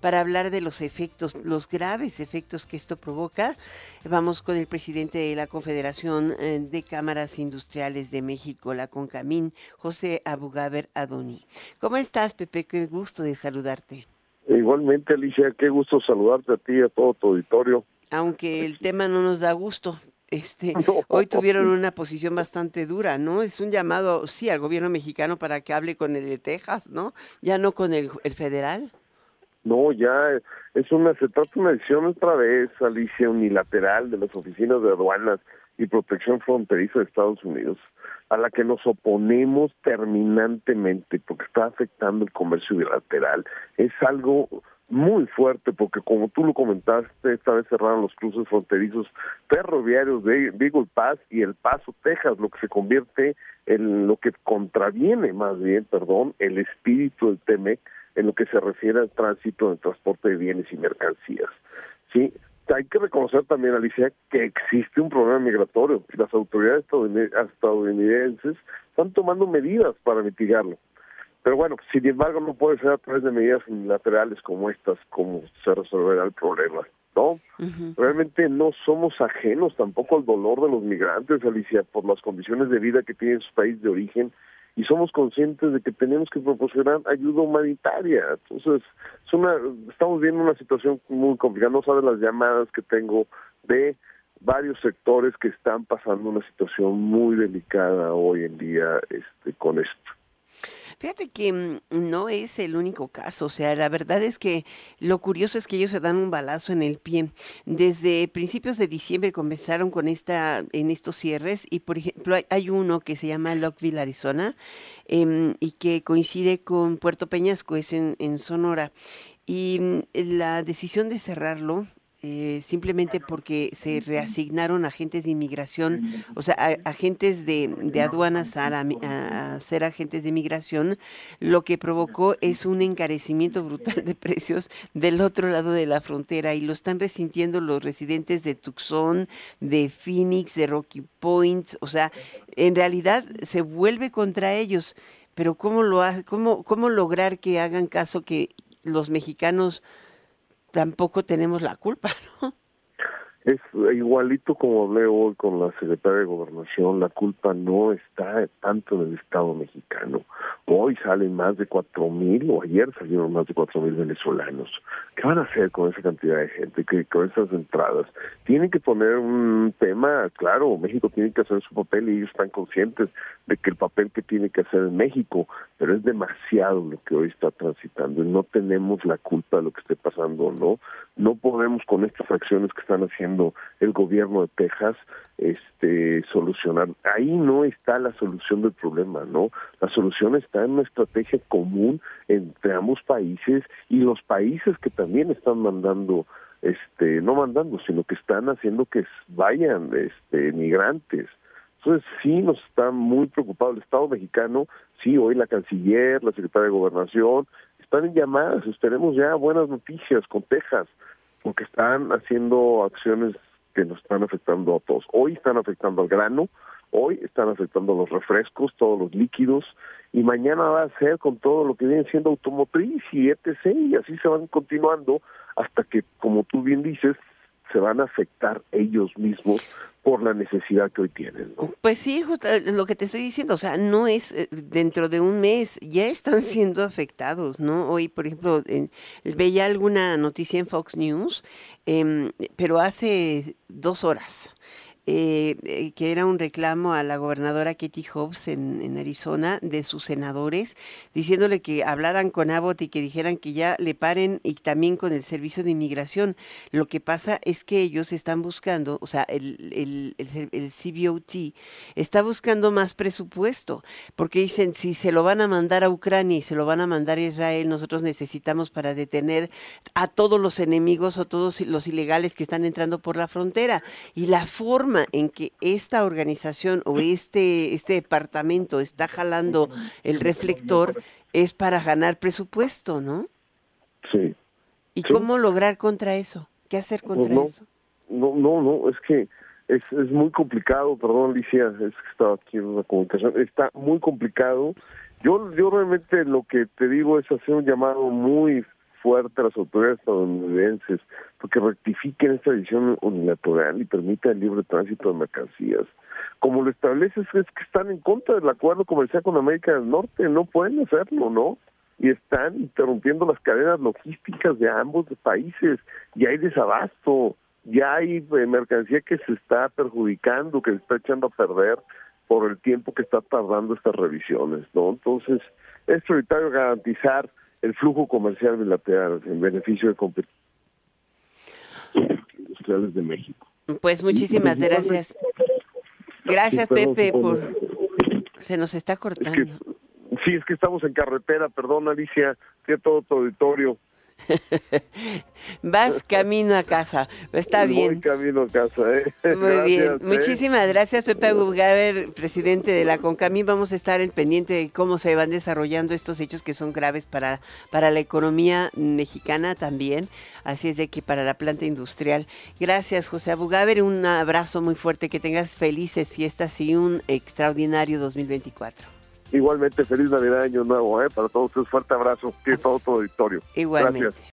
para hablar de los efectos, los graves efectos que esto provoca. Vamos con el presidente de la Confederación eh, de Cámaras Industriales de México, la CONCAMIN, José Abugaber Adoni. ¿Cómo estás, Pepe? Qué gusto de saludarte. Igualmente, Alicia, qué gusto saludarte a ti y a todo tu auditorio. Aunque el tema no nos da gusto, este, hoy tuvieron una posición bastante dura, ¿no? Es un llamado, sí, al gobierno mexicano para que hable con el de Texas, ¿no? Ya no con el, federal. No, ya es una, se trata de una decisión otra vez, Alicia, unilateral de las oficinas de aduanas y protección fronteriza de Estados Unidos, a la que nos oponemos terminantemente porque está afectando el comercio bilateral. Es algo muy fuerte porque como tú lo comentaste, esta vez cerraron los cruces fronterizos ferroviarios de Eagle Pass y El Paso, Texas, lo que se convierte en lo que contraviene más bien, perdón, el espíritu del TEMEC en lo que se refiere al tránsito de transporte de bienes y mercancías. Sí, hay que reconocer también, Alicia, que existe un problema migratorio. Las autoridades estadounidenses están tomando medidas para mitigarlo. Pero bueno, sin embargo, no puede ser a través de medidas unilaterales como estas como se resolverá el problema. ¿no? Realmente no somos ajenos tampoco al dolor de los migrantes, Alicia, por las condiciones de vida que tienen su país de origen y somos conscientes de que tenemos que proporcionar ayuda humanitaria. Entonces, es una, estamos viendo una situación muy complicada. No sabes las llamadas que tengo de varios sectores que están pasando una situación muy delicada hoy en día este, con esto. Fíjate que mm, no es el único caso, o sea, la verdad es que lo curioso es que ellos se dan un balazo en el pie. Desde principios de diciembre comenzaron con esta, en estos cierres y por ejemplo hay, uno que se llama Lockville, Arizona, em, y que coincide con Puerto Peñasco, es en, Sonora. Y mm, la decisión de cerrarlo eh, simplemente porque se reasignaron agentes de inmigración, o sea, agentes de, de aduanas a, ser agentes de inmigración, lo que provocó es un encarecimiento brutal de precios del otro lado de la frontera y lo están resintiendo los residentes de Tucson, de Phoenix, de Rocky Point, o sea, en realidad se vuelve contra ellos, pero ¿cómo, lo cómo, cómo lograr que hagan caso que los mexicanos tampoco tenemos la culpa, ¿no? Es igualito como hablé hoy con la secretaria de Gobernación, la culpa no está tanto en el Estado mexicano. Hoy salen más de cuatro mil, o ayer salieron más de cuatro mil venezolanos. ¿Qué van a hacer con esa cantidad de gente, que, con esas entradas? Tienen que poner un tema, claro, México tiene que hacer su papel y ellos están conscientes de que el papel que tiene que hacer en México, pero es demasiado lo que hoy está transitando y no tenemos la culpa de lo que esté pasando, ¿no? No podemos con estas acciones que están haciendo el gobierno de Texas este solucionar. Ahí no está la solución del problema, ¿no? La solución está en una estrategia común entre ambos países y los países que también están mandando este no mandando, sino que están haciendo que vayan este migrantes. Entonces sí nos está muy preocupado el Estado mexicano, sí, hoy la canciller, la secretaria de Gobernación, están en llamadas, esperemos ya buenas noticias con Texas, porque están haciendo acciones que nos están afectando a todos. Hoy están afectando al grano, hoy están afectando a los refrescos, todos los líquidos, y mañana va a ser con todo lo que viene siendo automotriz y etc. Y así se van continuando hasta que, como tú bien dices, se van a afectar ellos mismos por la necesidad que hoy tienen. Pues sí, justo eh, lo que te estoy diciendo, o sea, no es eh, dentro de un mes, ya están siendo afectados, ¿no? Hoy, por ejemplo, veía alguna noticia en Fox News, em, pero hace dos horas. Eh, eh, que era un reclamo a la gobernadora Katie Hobbs en, Arizona de sus senadores, diciéndole que hablaran con Abbott y que dijeran que ya le paren y también con el servicio de inmigración. Lo que pasa es que ellos están buscando, o sea, el, el, el, el CBOT está buscando más presupuesto, porque dicen, si se lo van a mandar a Ucrania y se lo van a mandar a Israel, nosotros necesitamos para detener a todos los enemigos o todos los ilegales que están entrando por la frontera. Y la forma en que esta organización o este, este departamento está jalando el reflector es para ganar presupuesto, ¿no? Sí. ¿Y cómo lograr contra eso? ¿Qué hacer contra eso? No, no, no, es que es, es muy complicado, perdón Alicia, es que estaba aquí en una comunicación, está muy complicado. Yo, yo realmente lo que te digo es hacer un llamado muy fuerte a las autoridades estadounidenses porque rectifiquen esta decisión unilateral y permitan el libre tránsito de mercancías. Como lo estableces es que están en contra del acuerdo comercial con América del Norte, no pueden hacerlo, ¿no? Y están interrumpiendo las cadenas logísticas de ambos países, y hay desabasto, ya hay eh, mercancía que se está perjudicando, que se está echando a perder por el tiempo que está tardando estas revisiones, ¿no? Entonces, es prioritario garantizar el flujo comercial bilateral en beneficio de competidores industriales de México. Pues muchísimas gracias. Gracias, Pepe, por... Se nos está cortando. sí, es que estamos en carretera, perdón, Alicia, que todo tu auditorio. Vas camino a casa, está bien. camino a casa, ¿eh? Muy bien, ¿eh? muchísimas gracias Pepe Agugaber, presidente de la CONCAMI. Vamos a estar en pendiente de cómo se van desarrollando estos hechos que son graves para, para la economía mexicana también, así es de que para la planta industrial. Gracias José Abugaber, un abrazo muy fuerte, que tengas felices fiestas y un extraordinario 2024. Igualmente, feliz Navidad, Año Nuevo, ¿eh? Para todos ustedes, fuerte abrazo, que todo tu auditorio. Igualmente.